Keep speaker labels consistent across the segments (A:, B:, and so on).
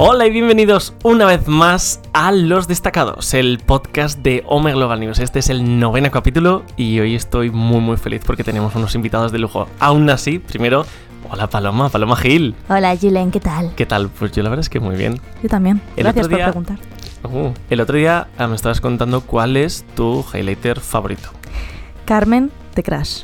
A: Hola y bienvenidos una vez más a Los Destacados, el podcast de Home Global News. Este es el noveno capítulo y hoy estoy muy muy feliz porque tenemos unos invitados de lujo. Aún así, primero, hola Paloma, Paloma Gil.
B: Hola Gilen, ¿qué tal?
A: ¿Qué tal? Pues yo la verdad es que muy bien.
B: Yo también.
A: El
B: Gracias
A: otro
B: por
A: día-
B: preguntar.
A: Uh, el otro día ah, me estabas contando cuál es tu highlighter favorito.
B: Carmen de Crash.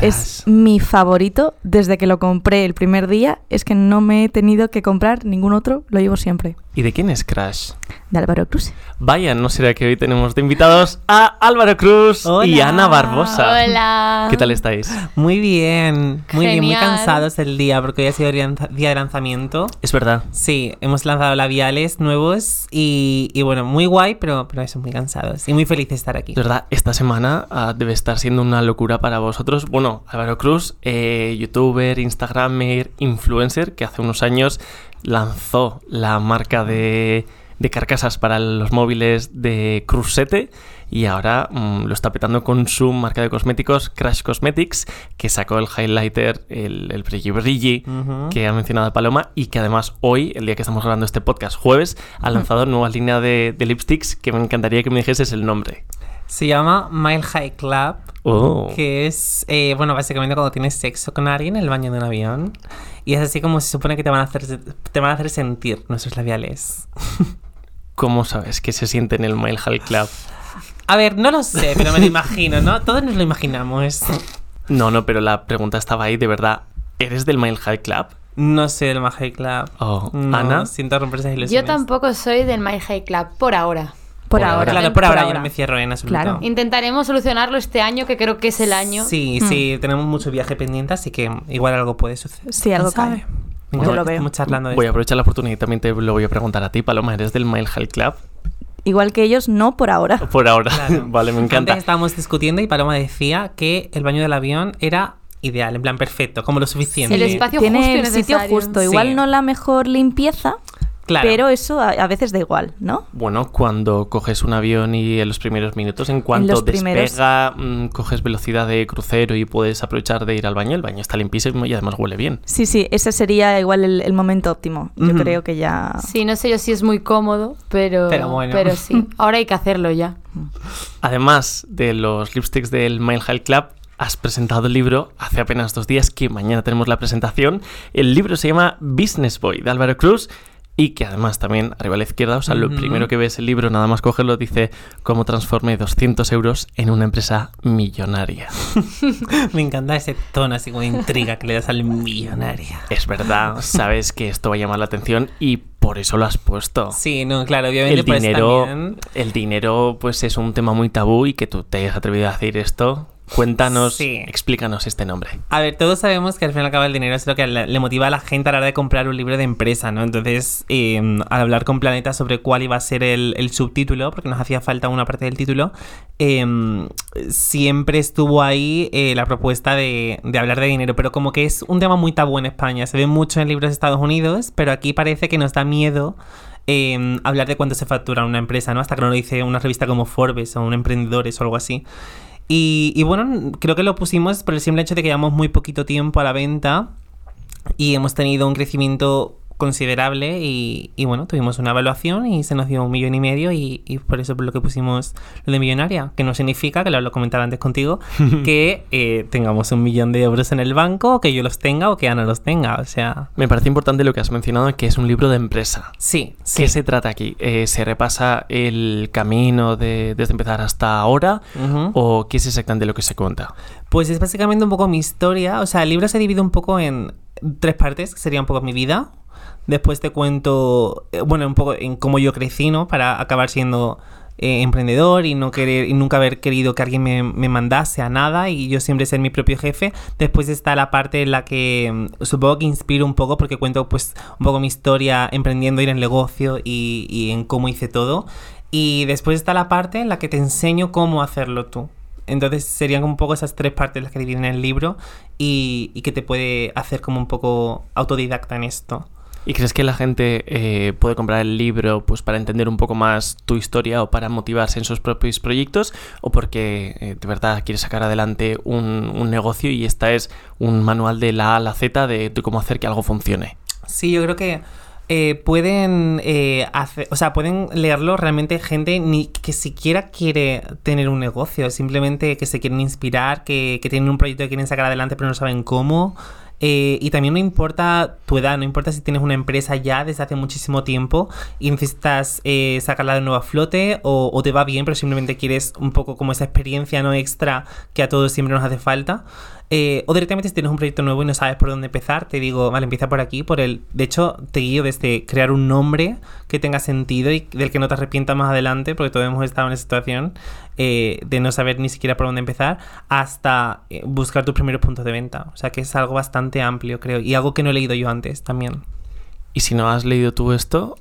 B: Es mi favorito desde que lo compré el primer día. Es que no me he tenido que comprar ningún otro, lo llevo siempre.
A: ¿Y de quién es Crash?
B: De Álvaro Cruz.
A: Vaya, ¿no será que hoy tenemos de invitados a Álvaro Cruz y. Ana Barbosa?
C: Hola.
A: ¿Qué tal estáis?
D: Muy bien, muy bien, muy
C: Genial.
D: cansados el día porque hoy ha sido día de lanzamiento.
A: Es verdad.
D: Sí, hemos lanzado labiales nuevos y, y bueno, muy guay, pero, pero eso, muy cansados y muy feliz de estar aquí.
A: Es verdad, esta semana ah, debe estar siendo una locura para vosotros. Bueno, Álvaro Cruz, eh, youtuber, instagramer, influencer, que hace unos años lanzó la marca de, de carcasas para los móviles de Cruzete y ahora mm, lo está petando con su marca de cosméticos Crash Cosmetics, que sacó el highlighter, el, el brilli que ha mencionado Paloma y que además hoy, el día que estamos grabando este podcast, jueves, ha lanzado nueva línea de, de lipsticks que me encantaría que me dijeses el nombre.
D: Se llama Mile High Club,
A: Oh.
D: que es, eh, bueno, básicamente cuando tienes sexo con alguien en el baño de un avión. Y es así como se supone que te van a hacer, te van a hacer sentir nuestros labiales.
A: ¿Cómo sabes que se siente en el Mile High Club?
D: A ver, no lo sé, pero me lo imagino, ¿no? Todos nos lo imaginamos.
A: No, no, pero la pregunta estaba ahí, de verdad. ¿Eres del Mile High Club?
D: No sé del My High Club.
A: Oh,
D: No,
A: Ana.
D: Siento romper esas
C: Yo
D: ilusiones.
C: tampoco soy del My High Club, por ahora.
B: Por,
A: Por
B: ahora.
A: ahora.
D: Claro, por ahora yo no me cierro en absoluto.
B: Claro.
C: Intentaremos solucionarlo este año, que creo que es el año.
D: Sí, sí, tenemos mucho viaje pendiente, así que igual algo puede suceder.
B: Sí, algo cae.
D: Venga,
B: Yo lo veo.
D: Estamos charlando de
A: Voy a
D: esto.
A: aprovechar la oportunidad y también te lo voy a preguntar a ti, Paloma. ¿Eres del Mile High Club?
B: Igual que ellos, no por ahora.
A: Por ahora.
D: Claro.
A: vale, me encanta.
D: Antes estábamos discutiendo y Paloma decía que el baño del avión era ideal, en plan perfecto, como lo suficiente.
C: El espacio
B: Tiene
C: justo y
B: el sitio justo.
D: Sí.
B: Igual no la mejor limpieza,
D: Claro.
B: pero eso a, a veces da igual, ¿no?
A: Bueno, cuando coges un avión y en los primeros minutos, en cuanto despega, mm, coges velocidad de crucero y puedes aprovechar de ir al baño, el baño está limpísimo y además huele bien.
B: Sí, sí, ese sería igual el, el momento óptimo. Yo creo que ya...
C: Sí, no sé yo si es muy cómodo, pero,
D: Pero bueno.
C: pero sí. Ahora hay que hacerlo ya.
A: Además de los lipsticks del Mile High Club, has presentado el libro hace apenas dos días, que mañana tenemos la presentación. El libro se llama Business Boy de Álvaro Cruz. Y que además también arriba a la izquierda, o sea, lo primero que ves el libro, nada más cogerlo, dice cómo transformé 200 euros en una empresa millonaria.
D: Me encanta ese tono así como de intriga que le das al millonario.
A: Es verdad, sabes que esto va a llamar la atención y por eso lo has puesto.
D: Sí, no, claro, obviamente
A: el
D: pues
A: dinero,
D: también...
A: el dinero, pues es un tema muy tabú y que tú te hayas atrevido a decir esto. Cuéntanos,
D: Sí.
A: explícanos este nombre.
D: A ver, todos sabemos que al fin y al cabo el dinero es lo que le motiva a la gente a la hora de comprar un libro de empresa, ¿no? Entonces, eh, al hablar con Planeta sobre cuál iba a ser el, el subtítulo, porque nos hacía falta una parte del título, eh, siempre estuvo ahí eh, la propuesta de, de hablar de dinero, pero como que es un tema muy tabú en España. Se ve mucho en libros de Estados Unidos, pero aquí parece que nos da miedo. eh, hablar de cuánto se factura una empresa, ¿no? Hasta que no lo dice una revista como Forbes o un Emprendedores o algo así. Y, y bueno, creo que lo pusimos por el simple hecho de que llevamos muy poquito tiempo a la venta y hemos tenido un crecimiento considerable y, y bueno, tuvimos una evaluación y se nos dio un millón y medio y, y por eso por lo que pusimos lo de millonaria, que no significa, que lo, lo comentaba antes contigo, que eh, tengamos un millón de euros en el banco, que yo los tenga o que Ana los tenga, o sea...
A: Me parece importante lo que has mencionado, que es un libro de empresa.
D: Sí, sí.
A: ¿Qué se trata aquí? Eh, ¿Se repasa el camino de, desde empezar hasta ahora?
D: Ujú.
A: ¿O qué es exactamente lo que se cuenta?
D: Pues es básicamente un poco mi historia. O sea, el libro se divide un poco en tres partes, que sería un poco mi vida. Después te cuento, eh, bueno, un poco en cómo yo crecí, ¿no? Para acabar siendo eh, emprendedor y no querer y nunca haber querido que alguien me, mandase a nada y yo siempre ser mi propio jefe. Después está la parte en la que mm, supongo que inspiro un poco porque cuento pues un poco mi historia emprendiendo, ir en el negocio y, y en cómo hice todo. Y después está la parte en la que te enseño cómo hacerlo tú. Entonces serían un poco esas tres partes las que dividen el libro y, y que te puede hacer como un poco autodidacta en esto.
A: ¿Y crees que la gente eh, puede comprar el libro pues para entender un poco más tu historia o para motivarse en sus propios proyectos o porque eh, de verdad quieres sacar adelante un, negocio y esta es un manual de la A a la Z de, cómo hacer que algo funcione?
D: Sí, yo creo que eh, pueden eh, hacer, o sea, pueden leerlo realmente gente ni que siquiera quiere tener un negocio, simplemente que se quieren inspirar, que tienen un proyecto que quieren sacar adelante pero no saben cómo. Eh, y también no importa tu edad, no importa si tienes una empresa ya desde hace muchísimo tiempo y necesitas eh, sacarla de nuevo a flote o, o te va bien, pero simplemente quieres un poco como esa experiencia no extra que a todos siempre nos hace falta. Eh, o directamente si tienes un proyecto nuevo y no sabes por dónde empezar, te digo, vale, empieza por aquí, por el... De hecho, te guío desde crear un nombre que tenga sentido y del que no te arrepientas más adelante, porque todos hemos estado en esa situación eh, de no saber ni siquiera por dónde empezar, hasta eh, buscar tus primeros puntos de venta. O sea que es algo bastante amplio, creo, y algo que no he leído yo antes también.
A: Y si no has leído tú esto,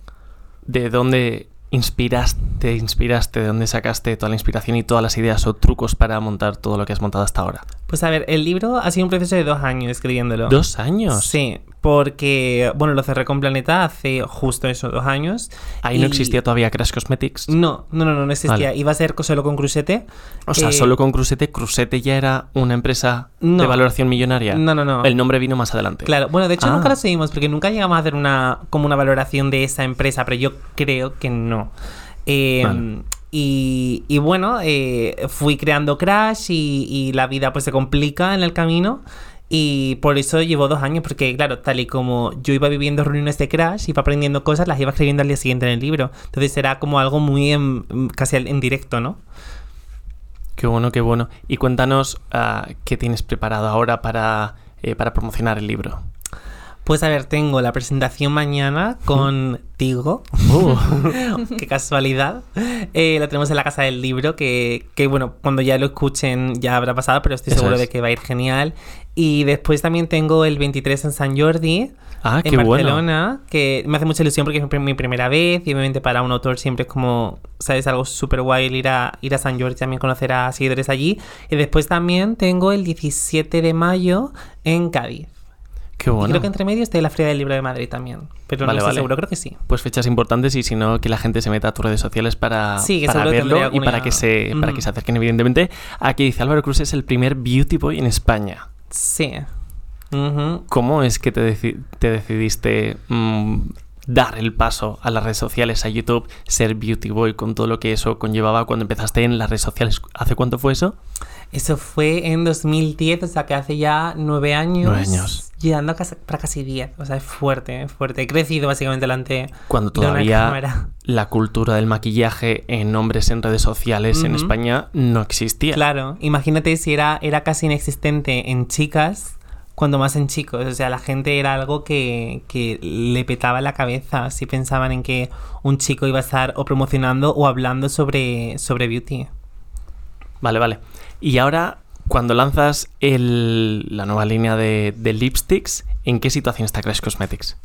A: ¿de dónde inspiraste, inspiraste, de dónde sacaste toda la inspiración y todas las ideas o trucos para montar todo lo que has montado hasta ahora?
D: Pues a ver, el libro ha sido un proceso de dos años escribiéndolo.
A: ¿Dos años?
D: Sí, porque, bueno, lo cerré con Planeta hace justo eso, dos años.
A: Ahí no existía todavía Crash Cosmetics.
D: No, no, no, no, no existía.
A: Vale.
D: Iba a ser solo con Crusete.
A: O sea,
D: Eh,
A: solo con Crusete, Crusete ya era una empresa
D: No.
A: de valoración millonaria.
D: No, no, no.
A: El nombre vino más adelante.
D: Claro, bueno, de hecho
A: Ah.
D: nunca lo seguimos porque nunca llegamos a hacer una como una valoración de esa empresa, pero yo creo que no. Eh,
A: Vale.
D: Y, bueno, eh, fui creando Crash y, la vida pues se complica en el camino. Y por eso llevo dos años, porque claro, tal y como yo iba viviendo reuniones de Crash, iba aprendiendo cosas, las iba escribiendo al día siguiente en el libro. Entonces era como algo muy en- casi en directo, ¿no?
A: Qué bueno, qué bueno. Y cuéntanos ah, qué tienes preparado ahora para, eh, para promocionar el libro.
D: Pues a ver, tengo la presentación mañana con Tigo.
A: Uh.
D: Qué casualidad. Eh, lo tenemos en la casa del libro, que, que, bueno, cuando ya lo escuchen ya habrá pasado, pero estoy
A: Eso
D: seguro
A: es.
D: de que va a ir genial. Y después también tengo el 23 en San Jordi.
A: Ah,
D: en
A: qué bueno.
D: Barcelona, que me hace mucha ilusión porque es mi prim- mi primera vez y obviamente para un autor siempre es como, ¿sabes? Algo súper guay ir a, ir a San Jordi, también conocer a seguidores allí. Y después también tengo el 17 de mayo en Cádiz.
A: Qué
D: Y
A: bueno.
D: creo que entre medio está la Feria del Libro de Madrid también. Pero
A: Vale,
D: no estoy
A: vale.
D: seguro, creo que sí.
A: Pues fechas importantes y si no, que la gente se meta a tus redes sociales para,
D: Sí,
A: para verlo y
D: alguna-
A: para que, se, para que se acerquen, evidentemente. Aquí dice Álvaro Cruz es el primer beauty boy en España.
D: Sí.
A: ¿Cómo es que te, deci- te decidiste mm, dar el paso a las redes sociales, a YouTube, ser beauty boy con todo lo que eso conllevaba cuando empezaste en las redes sociales? ¿Hace cuánto fue eso?
D: Eso fue en 2010, o sea que hace ya nueve años.
A: Nueve años.
D: Llegando a casi diez. O sea, es fuerte, es fuerte. He crecido básicamente delante
A: Cuando
D: de una
A: todavía
D: cámara.
A: la cultura del maquillaje en hombres en redes sociales en. España no existía.
D: Claro, imagínate si era, era casi inexistente en chicas, cuando más en chicos. O sea, la gente era algo que, que le petaba la cabeza si pensaban en que un chico iba a estar o promocionando o hablando sobre, sobre beauty.
A: Vale, vale. Y ahora, cuando lanzas el- la nueva línea de, de lipsticks, ¿en qué situación está Crash Cosmetics?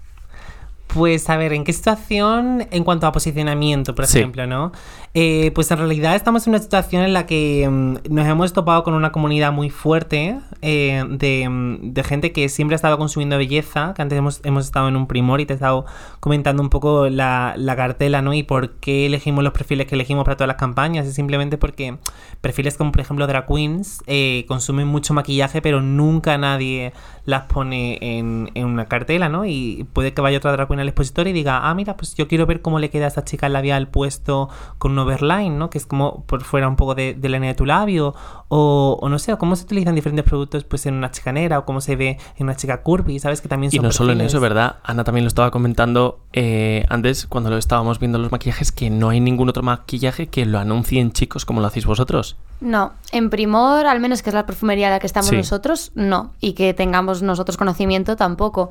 D: Pues a ver, ¿en qué situación en cuanto a posicionamiento, por
A: Sí.
D: ejemplo, no? Eh, pues en realidad estamos en una situación en la que mm, nos hemos topado con una comunidad muy fuerte eh, de, mm, de gente que siempre ha estado consumiendo belleza, que antes hemos, hemos estado en un primor y te he estado comentando un poco la, la cartela, ¿no? Y por qué elegimos los perfiles que elegimos para todas las campañas. Es simplemente porque perfiles como, por ejemplo, Drag Queens eh, consumen mucho maquillaje, pero nunca nadie las pone en, en una cartela, ¿no? Y puede que vaya otra drag queen al expositor y diga, ah, mira, pues yo quiero ver cómo le queda a esta chica el labial puesto con un overline, ¿no? Que es como por fuera un poco de, de la línea de tu labio. O, o no sé, o cómo se utilizan diferentes productos pues en una chica negra o cómo se ve en una chica curvy, ¿sabes? Que también
A: Y
D: son
A: no solo en
D: perfiles.
A: eso, ¿verdad? Ana también lo estaba comentando eh, antes, cuando lo estábamos viendo los maquillajes, que no hay ningún otro maquillaje que lo anuncien chicos como lo hacéis vosotros.
C: No, en Primor, al menos que es la perfumería a la que estamos
A: Sí.
C: nosotros, no. Y que tengamos nosotros conocimiento tampoco.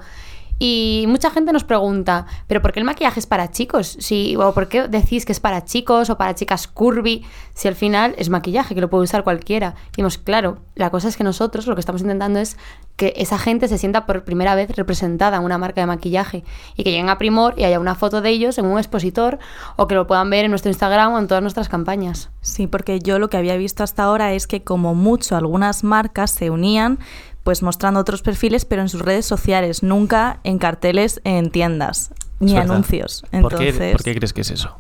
C: Y mucha gente nos pregunta, ¿pero por qué el maquillaje es para chicos? Si, ¿O por qué decís que es para chicos o para chicas curvy? Si al final es maquillaje, que lo puede usar cualquiera. Y claro, la cosa es que nosotros lo que estamos intentando es que esa gente se sienta por primera vez representada en una marca de maquillaje y que lleguen a Primor y haya una foto de ellos en un expositor o que lo puedan ver en nuestro Instagram o en todas nuestras campañas.
B: Sí, porque yo lo que había visto hasta ahora es que como mucho algunas marcas se unían pues mostrando otros perfiles, pero en sus redes sociales, nunca en carteles en tiendas, ni anuncios.
A: ¿Por qué,
B: Entonces,
A: por qué crees que es eso?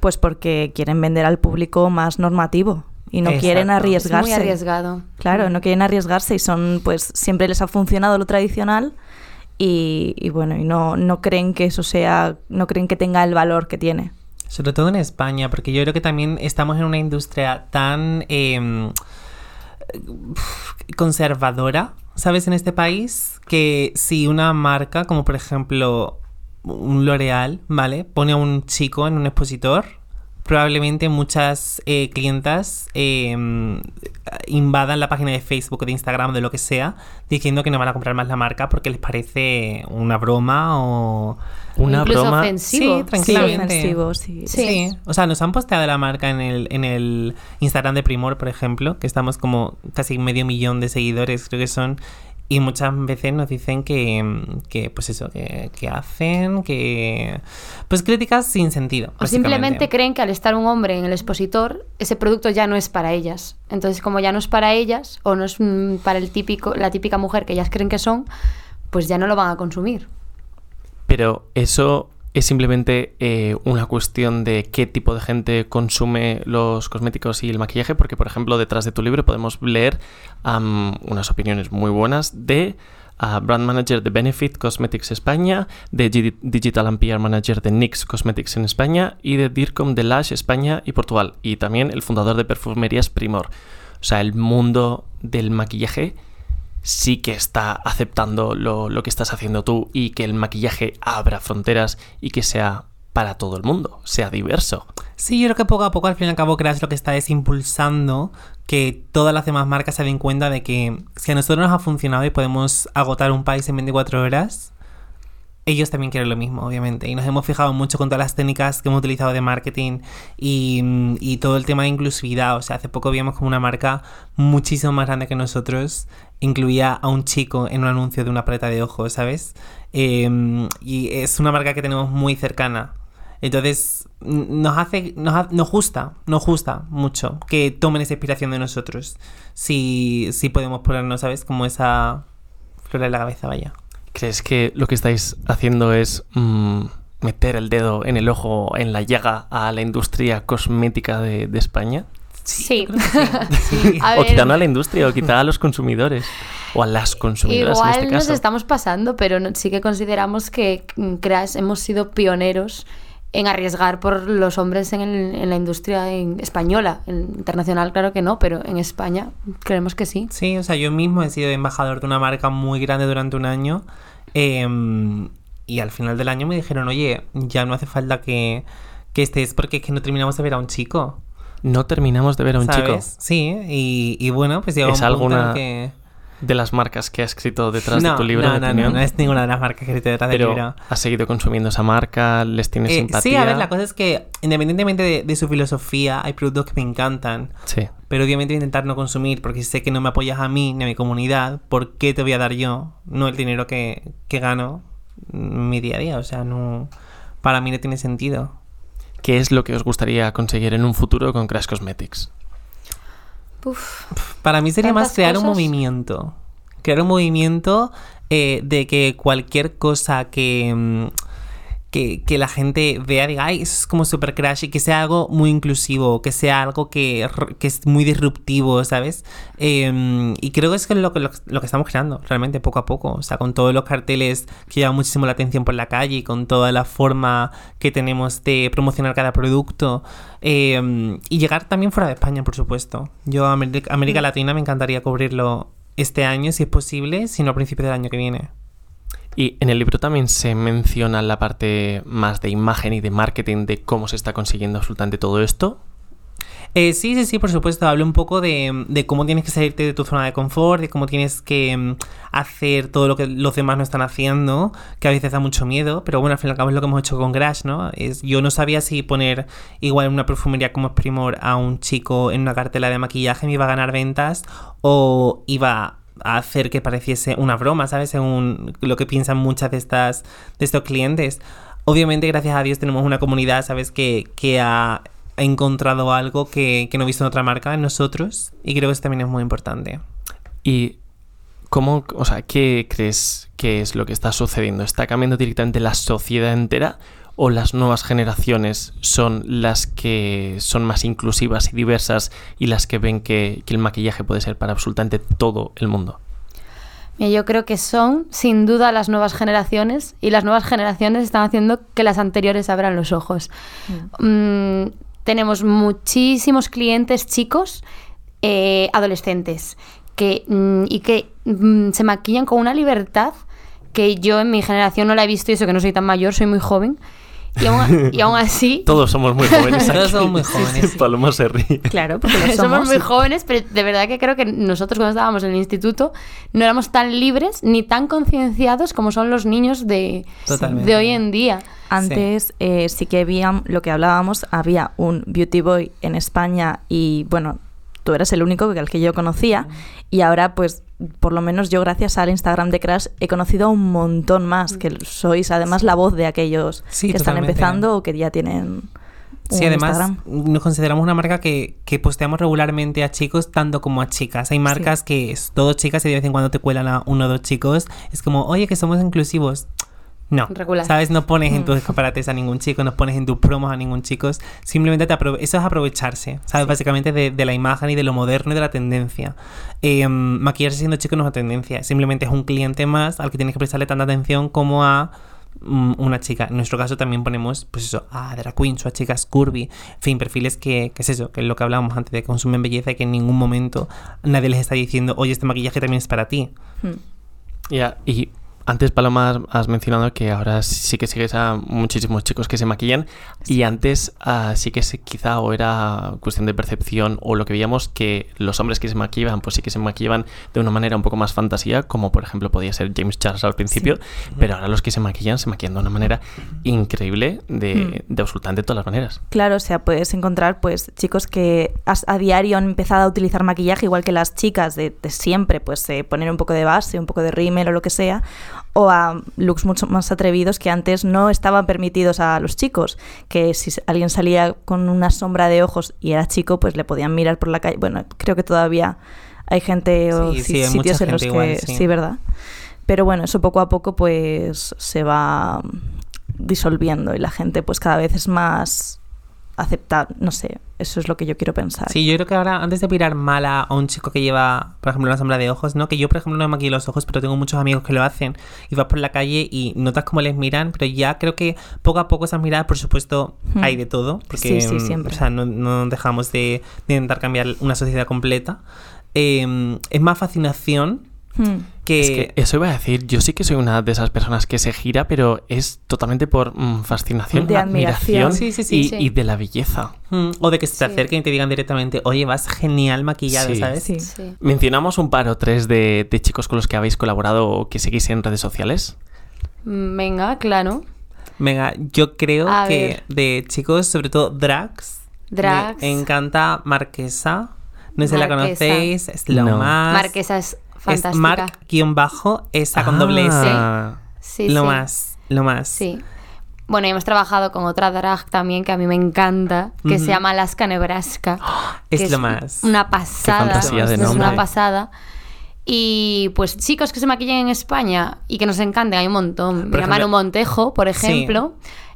B: pues porque quieren vender al público más normativo y no
D: Exacto.
B: quieren
D: Es
C: Es
B: arriesgarse.
C: muy arriesgado.
B: Claro, no quieren arriesgarse y son, pues siempre les ha funcionado lo tradicional y, y bueno, y no, no creen que eso sea, no creen que tenga el valor que tiene.
D: Sobre todo en España, porque yo creo que también estamos en una industria tan em, conservadora, ¿sabes? En este país, que si una marca, como por ejemplo un L'Oreal, ¿vale? Pone a un chico en un expositor, probablemente muchas eh, clientas eh, invadan la página de Facebook o de Instagram o de lo que sea diciendo que no van a comprar más la marca porque les parece una broma o
A: Una
C: Incluso
A: broma.
C: ofensivo.
D: Sí, tranquilamente.
B: ofensivo, sí.
C: Sí.
D: Sí. o sea, nos han posteado la marca en el, en el Instagram de Primor, por ejemplo, que estamos como casi medio millón de seguidores, creo que son. Y muchas veces nos dicen que, que pues eso, que, que hacen, que... Pues críticas sin sentido.
C: O simplemente creen que al estar un hombre en el expositor, ese producto ya no es para ellas. Entonces, como ya no es para ellas, o no es mm, para el típico, la típica mujer que ellas creen que son, pues ya no lo van a consumir.
A: Pero eso es simplemente eh, una cuestión de qué tipo de gente consume los cosméticos y el maquillaje, porque por ejemplo detrás de tu libro podemos leer unas opiniones muy buenas de ah, Brand Manager de Benefit Cosmetics España, de Digital and PR Manager de NYX Cosmetics en España y de DIRCOM de Lash España y Portugal, y también el fundador de Perfumerías Primor. O sea, el mundo del maquillaje sí que está aceptando lo, lo que estás haciendo tú y que el maquillaje abra fronteras y que sea para todo el mundo, sea diverso.
D: Sí, yo creo que poco a poco, al fin y al cabo, Crash lo que está es impulsando que todas las demás marcas se den cuenta de que si a nosotros nos ha funcionado y podemos agotar un país en 24 horas, ellos también quieren lo mismo, obviamente. Y nos hemos fijado mucho con todas las técnicas que hemos utilizado de marketing y, y todo el tema de inclusividad. O sea, hace poco vimos como una marca muchísimo más grande que nosotros incluía a un chico en un anuncio de una paleta de ojos, ¿sabes? Eh, y es una marca que tenemos muy cercana. Entonces, nos hace, nos, ha- nos gusta, nos gusta mucho que tomen esa inspiración de nosotros. Si, si podemos ponernos, ¿sabes? Como esa flor en la cabeza, vaya.
A: ¿Crees que lo que estáis haciendo es mm, meter el dedo en el ojo, en la llaga a la industria cosmética de España?
C: Sí.
D: Sí.
C: A
A: o no a la industria, o quizá a los consumidores. O a las consumidoras
C: Igual
A: en este
C: nos
A: caso.
C: estamos pasando, pero sí que consideramos que mm, Crash hemos sido pioneros en arriesgar por los hombres en, el- en la industria en- española. En internacional, claro que no, pero en España creemos que sí.
D: Sí, o sea, yo mismo he sido embajador de una marca muy grande durante un año. em, y al final del año me dijeron, oye, ya no hace falta que, que estés porque es que no terminamos de ver a un chico.
A: No terminamos de ver a un chico.
D: Sí, y, y bueno, pues llega
A: ¿Es
D: un punto en
A: alguna
D: que...
A: de las marcas que ha escrito detrás
D: no,
A: de tu libro
D: no,
A: de
D: no, no,
A: opinión.
D: no es ninguna de las marcas que escrito detrás del libro.
A: has seguido consumiendo esa marca, les tienes
D: Eh,
A: simpatía.
D: sí, a ver, la cosa es que independientemente de, de su filosofía, hay productos que me encantan.
A: Sí.
D: Pero obviamente voy a intentar no consumir porque sé que no me apoyas a mí ni a mi comunidad. ¿Por qué te voy a dar yo? No el dinero que, que gano en mi día a día. O sea, no. Para mí no tiene sentido.
A: ¿Qué es lo que os gustaría conseguir en un futuro con Crash Cosmetics?
C: Uf,
D: Para mí sería más crear un movimiento. Crear un movimiento eh, de que cualquier cosa que, mm, que, que la gente vea, diga, ay, eso es como super crash y que sea algo muy inclusivo, que sea algo que, que es muy disruptivo, ¿sabes? Eh, y creo que es lo, que- lo, lo que estamos creando realmente poco a poco. O sea, con todos los carteles que llaman muchísimo la atención por la calle y con toda la forma que tenemos de promocionar cada producto. eh, y llegar también fuera de España, por supuesto. Yo a América, América Latina me encantaría cubrirlo este año, si es posible, si no a principios del año que viene.
A: Y en el libro también se menciona la parte más de imagen y de marketing de cómo se está consiguiendo absolutamente todo esto.
D: Eh, sí, sí, sí, por supuesto. Hablo un poco de, cómo tienes que salirte de tu zona de confort, de cómo tienes que mm, hacer todo lo que los demás no están haciendo, que a veces da mucho miedo, pero bueno, al fin y al cabo es lo que hemos hecho con Grash, ¿no? Yo no sabía si poner igual en una perfumería como es Primor a un chico en una cartela de maquillaje me iba a ganar ventas o iba hacer que pareciese una broma, ¿sabes? Según lo que piensan muchas de estas de estos clientes. Obviamente, gracias a Dios, tenemos una comunidad, ¿sabes? Que, que ha encontrado algo que, que no he visto en otra marca, en nosotros, y creo que eso también es muy importante.
A: ¿Y cómo, o sea, qué crees que es lo que está sucediendo? ¿Está cambiando directamente la sociedad entera o las nuevas generaciones son las que son más inclusivas y diversas y las que ven que, que el maquillaje puede ser para absolutamente todo el mundo?
C: Yo creo que son, sin duda, las nuevas generaciones y las nuevas generaciones están haciendo que las anteriores abran los ojos. Mm, tenemos muchísimos clientes chicos, eh, adolescentes, que, mm, y que mm, se maquillan con una libertad que yo en mi generación no la he visto y eso que no soy tan mayor, soy muy joven. Y aún, y aún así...
A: Todos somos muy jóvenes.
D: Todos
A: aquí.
D: somos muy jóvenes, sí.
A: Paloma se ríe.
B: Claro, porque
C: somos.
B: somos.
C: muy jóvenes, pero de verdad que creo que nosotros cuando estábamos en el instituto no éramos tan libres ni tan concienciados como son los niños de,
D: Totalmente.
C: de hoy en día.
B: Antes eh, sí que había lo que hablábamos, había un beauty boy en España y bueno, tú eras el único que, al que yo conocía y ahora pues por lo menos yo gracias al Instagram de Crash he conocido a un montón más, que sois además la voz de aquellos
D: Sí,
B: que están
D: totalmente.
B: empezando o que ya tienen
D: Sí, además
B: Instagram.
D: nos consideramos una marca que, que posteamos regularmente a chicos tanto como a chicas. Hay marcas que es todo chicas y de vez en cuando te cuelan a uno o dos chicos. Es como, oye, que somos inclusivos. No,
C: Regular.
D: ¿sabes? No pones
B: Mm.
D: en tus escaparates a ningún chico, no pones en tus promos a ningún chico. Simplemente te eso es aprovecharse, ¿sabes? Básicamente de, de la imagen y de lo moderno y de la tendencia. Eh, maquillarse siendo chico no es una tendencia, simplemente es un cliente más al que tienes que prestarle tanta atención como a mm, una chica. En nuestro caso también ponemos, pues eso, a drag queens o a chicas curvy. En fin, perfiles que, que es eso, que es lo que hablábamos antes de que consumen belleza y que en ningún momento nadie les está diciendo, oye, este maquillaje también es para ti.
B: Hmm.
A: Ya, y antes, Paloma, has- mencionado que ahora sí que sigues a muchísimos chicos que se maquillan. Y antes ah, sí que se, quizá o era cuestión de percepción o lo que veíamos que los hombres que se maquillaban, pues sí que se maquillaban de una manera un poco más fantasía, como por ejemplo podía ser James Charles al principio. Pero ahora los que se maquillan se maquillan de una manera increíble, de, de absolutamente todas las maneras.
B: Claro, o sea, puedes encontrar pues chicos que a, diario han empezado a utilizar maquillaje, igual que las chicas de, de siempre, pues eh, poner un poco de base, un poco de rímel o lo que sea, o a looks mucho más atrevidos que antes no estaban permitidos a los chicos, que si alguien salía con una sombra de ojos y era chico, pues le podían mirar por la calle. Bueno, creo que todavía hay gente o
D: Sí, sí, hay
B: sitios
D: mucha
B: en los
D: gente
B: que
D: igual, sí.
B: sí, ¿verdad? Pero bueno, eso poco a poco pues se va disolviendo y la gente pues cada vez es más aceptar, no sé, eso es lo que yo quiero pensar.
D: Sí, yo creo que ahora, antes de mirar mal a a un chico que lleva, por ejemplo, una sombra de ojos, ¿no? Que yo, por ejemplo, no me maquillo los ojos, pero tengo muchos amigos que lo hacen. Y vas por la calle y notas cómo les miran, pero ya creo que poco a poco esas miradas, por supuesto,
B: Hmm.
D: hay de todo. Porque,
B: Sí, sí,
D: mm,
B: siempre.
D: O sea, no, no dejamos de, de intentar cambiar una sociedad completa. Eh, es más fascinación
B: Hmm.
D: Que...
A: Es que eso iba a decir, yo sí que soy una de esas personas que se gira, pero es totalmente por mm, fascinación,
B: De admiración.
D: Sí, sí, sí,
A: y,
C: sí.
A: y de la belleza.
D: Mm, o de que se te
C: Sí.
D: acerquen y te digan directamente, oye, vas genial maquillada,
A: Sí.
D: ¿sabes?
B: Sí.
C: Sí.
A: Mencionamos un par o tres de, de chicos con los que habéis colaborado o que seguís en redes sociales.
C: Mm, Venga, claro.
D: Venga, yo creo
C: A
D: que de chicos, sobre todo drags,
C: Drags.
D: me encanta Marquesa. No sé si la conocéis, es lo
A: No.
D: más.
C: Marquesa es fantástica.
D: Es Mark-bajo, esa con doble S.
A: Ah,
C: Sí,
D: lo
C: sí.
D: más, lo más.
C: Sí. Bueno, y hemos trabajado con otra drag también que a mí me encanta, que se llama Alaska Nebraska.
D: Es
C: que
D: lo más.
C: Una pasada.
A: fantasía de
C: es una pasada. Y pues chicos que se maquillan en España y que nos encanten, hay un montón.
D: Por
C: Mira, Manu Montejo, por ejemplo.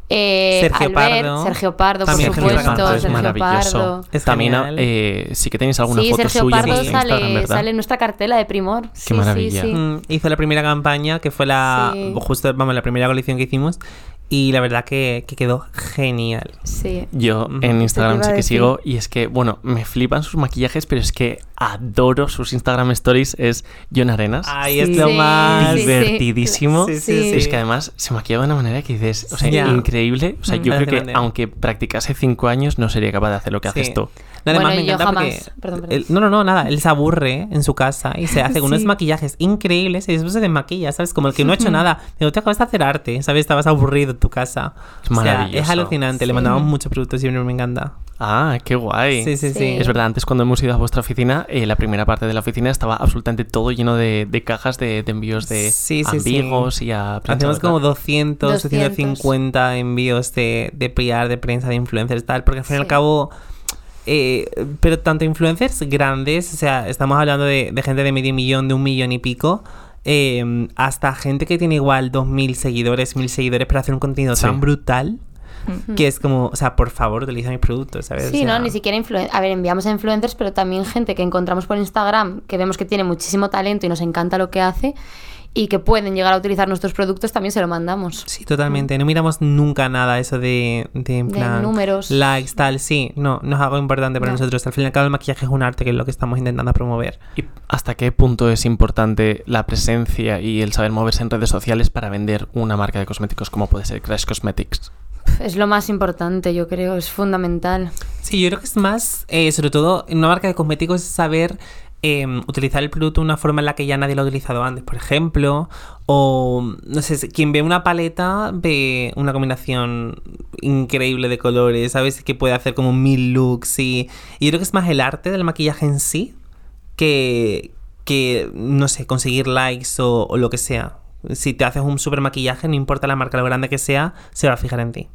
C: Eh,
D: Sergio
C: Albert,
D: Pardo.
C: Sergio Pardo, por
D: También Sergio
C: supuesto.
D: Pardo,
A: es
C: Sergio
A: maravilloso.
C: Pardo.
D: Es
A: También eh, sí que tenéis alguna
C: Sí,
A: foto
C: Sergio
A: suya
C: Pardo
A: en
C: sale, sale en nuestra cartela de Primor. Sí,
A: maravilla.
C: Sí, sí.
D: Mm, hizo la primera campaña, que fue la.
C: Sí.
D: Justo, vamos, la primera colección que hicimos. Y la verdad que, que quedó genial.
C: Sí.
A: Yo en Instagram sí que sigo y es que, bueno, me flipan sus maquillajes, pero es que adoro sus Instagram stories. Es John Arenas.
D: Ay,
B: Sí.
D: es lo
C: Sí,
D: más.
C: sí,
A: divertidísimo.
D: Sí, sí,
C: Sí.
D: sí.
A: Es que además se maquilla de una manera que dices, o sea, increíble. O sea,
D: Mm.
A: yo creo que aunque practicase cinco años no sería capaz de hacer lo que
D: Sí.
A: haces tú.
D: No, además
C: Bueno,
D: me
C: yo
D: encanta
C: jamás.
D: porque-
C: Perdón, perdón.
D: él- no, no, no, nada. Él se aburre en su casa y se hace unos
B: Sí.
D: maquillajes increíbles y después se desmaquilla, ¿sabes? Como el que no ha hecho nada. Digo, te acabas de hacer arte, ¿sabes? Estabas aburrido en tu casa.
A: Es
D: O sea,
A: maravilloso.
D: es alucinante. Le mandamos muchos productos y siempre me encanta.
A: Ah, qué guay.
D: Sí, sí, sí.
C: Sí.
A: Es verdad, antes cuando hemos ido a vuestra oficina, eh, la primera parte de la oficina estaba absolutamente todo lleno de, de cajas de, de envíos de
D: Sí, sí, sí.
A: amigos y a prensa,
D: Hacemos como
A: ¿verdad?
D: 200,
C: 200.
D: 250 envíos de, de PR, de prensa, de influencers, tal, porque al fin y al cabo, eh, pero tanto influencers grandes, o sea, estamos hablando de, de gente de medio millón, de un millón y pico, eh, hasta gente que tiene igual 2.000 seguidores, 1.000 seguidores para hacer un contenido
A: Sí.
D: tan brutal. Que es como, o sea, por favor, utiliza mis productos, ¿sabes?
C: Sí,
D: O sea,
C: ¿no? Ni siquiera influen- A ver, enviamos a influencers, pero también gente que encontramos por Instagram, que vemos que tiene muchísimo talento y nos encanta lo que hace y que pueden llegar a utilizar nuestros productos, también se lo mandamos.
D: Sí, totalmente. No miramos nunca nada eso de, de en
C: De números.
D: likes, tal. Sí, no, no es algo importante para
C: No.
D: nosotros. Al fin y al cabo, el maquillaje es un arte que es lo que estamos intentando promover.
A: ¿Y hasta qué punto es importante la presencia y el saber moverse en redes sociales para vender una marca de cosméticos como puede ser Crash Cosmetics?
C: Es lo más importante, yo creo, es fundamental.
D: Sí, yo creo que es más, eh, sobre todo en una marca de cosméticos, es saber eh, utilizar el producto de una forma en la que ya nadie lo ha utilizado antes, por ejemplo. O, no sé, quien ve una paleta ve una combinación increíble de colores, ¿sabes? Que puede hacer como mil looks. Y, y yo creo que es más el arte del maquillaje en sí que, que no sé, conseguir likes o lo que sea. Si te haces un super maquillaje, no importa la marca, lo grande que sea, se va a fijar en ti.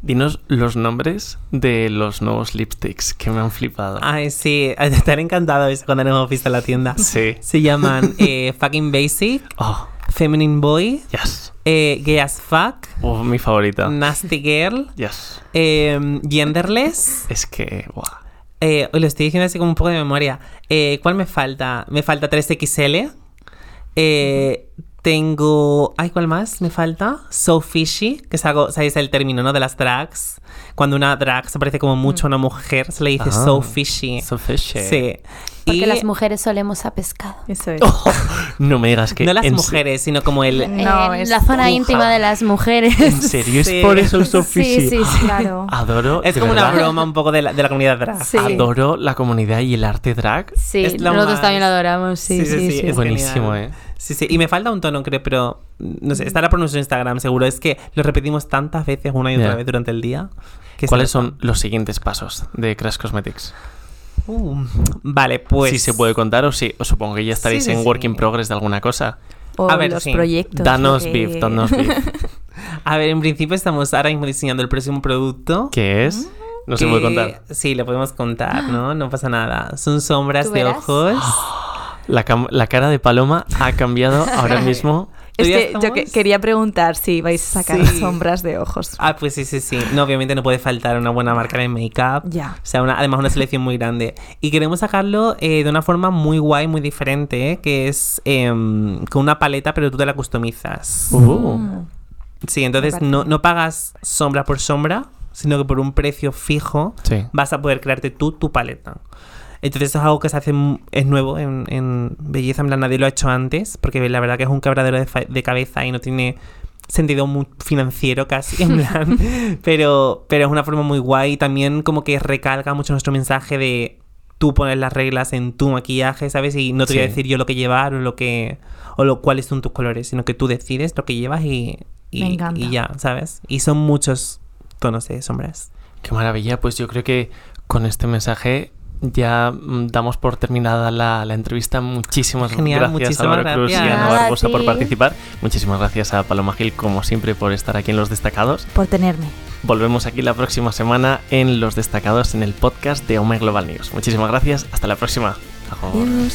A: Dinos los nombres de los nuevos lipsticks que me han flipado.
D: Ay, sí, estar encantado eso cuando nos hemos visto en la tienda.
A: Sí.
D: Se llaman eh, Fucking Basic,
A: Oh,
D: Feminine Boy,
A: yes.
D: eh, Gay as Fuck,
A: Oh, mi favorita.
D: Nasty Girl,
A: Yes.
D: eh, Genderless.
A: Es que, guau.
D: Eh, hoy lo estoy diciendo así como un poco de memoria. Eh, ¿Cuál me falta? Me falta 3XL. Eh, tengo. Ay, ¿cuál más me falta? So Fishy, que es algo, ¿sabéis el término, no? De las drags. Cuando una drag se parece como mucho a una mujer, se le dice
A: Ah,
D: So Fishy.
A: So fishy.
D: Sí.
C: Porque
D: Y-
C: las mujeres solemos a pescado.
B: Eso es.
A: No me digas que.
D: no las
A: en
D: mujeres, sino como el.
B: No,
C: En
B: es
C: la zona
A: bruja.
C: íntima de las mujeres.
A: ¿En serio?
D: Sí.
A: Es por eso el so
C: Sí, sí, sí.
B: Claro.
A: Adoro.
D: Es como una broma un poco de la, de la comunidad drag.
B: Sí.
A: Adoro la comunidad y el arte drag.
C: Sí, nosotros
D: más.
C: también lo adoramos, sí, sí, sí.
D: es
A: Buenísimo,
D: genial.
A: ¿eh?
D: Sí, sí. Y me falta un tono, creo, pero no sé, estará por nuestro Instagram, seguro. Es que lo repetimos tantas veces, una y otra vez durante el día.
A: ¿Cuáles son los siguientes pasos de Crash Cosmetics?
D: Uh, vale, pues.
A: si se puede contar o sí. Os supongo que ya estaréis
D: Sí, sí,
A: en
D: sí.
A: work in progress de alguna cosa.
B: O
D: A ver,
B: los
D: sí.
B: proyectos.
A: Danos
B: de-
A: beef, danos beef.
D: A ver, en principio estamos ahora mismo diseñando el próximo producto.
A: ¿Qué es? No se
D: que-
A: puede contar.
D: Sí, lo podemos contar, ¿no? No pasa nada. Son sombras
C: ¿Tú
D: de ojos.
A: La, la cara de Paloma ha cambiado ahora mismo.
B: Es
D: ¿Tú ya
B: que yo que- quería preguntar si vais a sacar
D: Sí.
B: sombras de ojos.
D: Ah, pues sí, sí, sí. No, obviamente no puede faltar una buena marca de make-up.
B: Ya.
D: O sea, una- además una selección muy grande. Y queremos sacarlo eh, de una forma muy guay, muy diferente, ¿eh? que es em, con una paleta, pero tú te la customizas.
A: Uh.
D: Sí, entonces no, no pagas sombra por sombra, sino que por un precio fijo
A: Sí.
D: vas a poder crearte tú tu paleta. Entonces eso es algo que se hace, es nuevo en, en belleza, en plan nadie lo ha hecho antes, porque la verdad que es un quebradero de, de cabeza y no tiene sentido muy financiero casi, en plan, pero, pero es una forma muy guay y también como que recalca mucho nuestro mensaje de tú pones las reglas en tu maquillaje, ¿sabes? Y no te voy a decir yo lo que llevar o lo que o lo cuáles son tus colores, sino que tú decides lo que llevas y, y,
B: Me encanta.
D: y ya, ¿sabes? Y son muchos tonos de sombras.
A: Qué maravilla. Pues yo creo que con este mensaje ya mm, damos por terminada la, la entrevista. Muchísimas
D: Genial,
A: gracias
D: muchísimas
A: Álvaro Cruz y
C: a
A: Barbosa por
C: ti.
A: participar. Muchísimas gracias a Paloma Gil, como siempre, por estar aquí en Los Destacados.
B: Por tenerme.
A: Volvemos aquí la próxima semana en Los Destacados en el podcast de Home Global News. Muchísimas gracias. Hasta la próxima. Agur.
B: Adiós.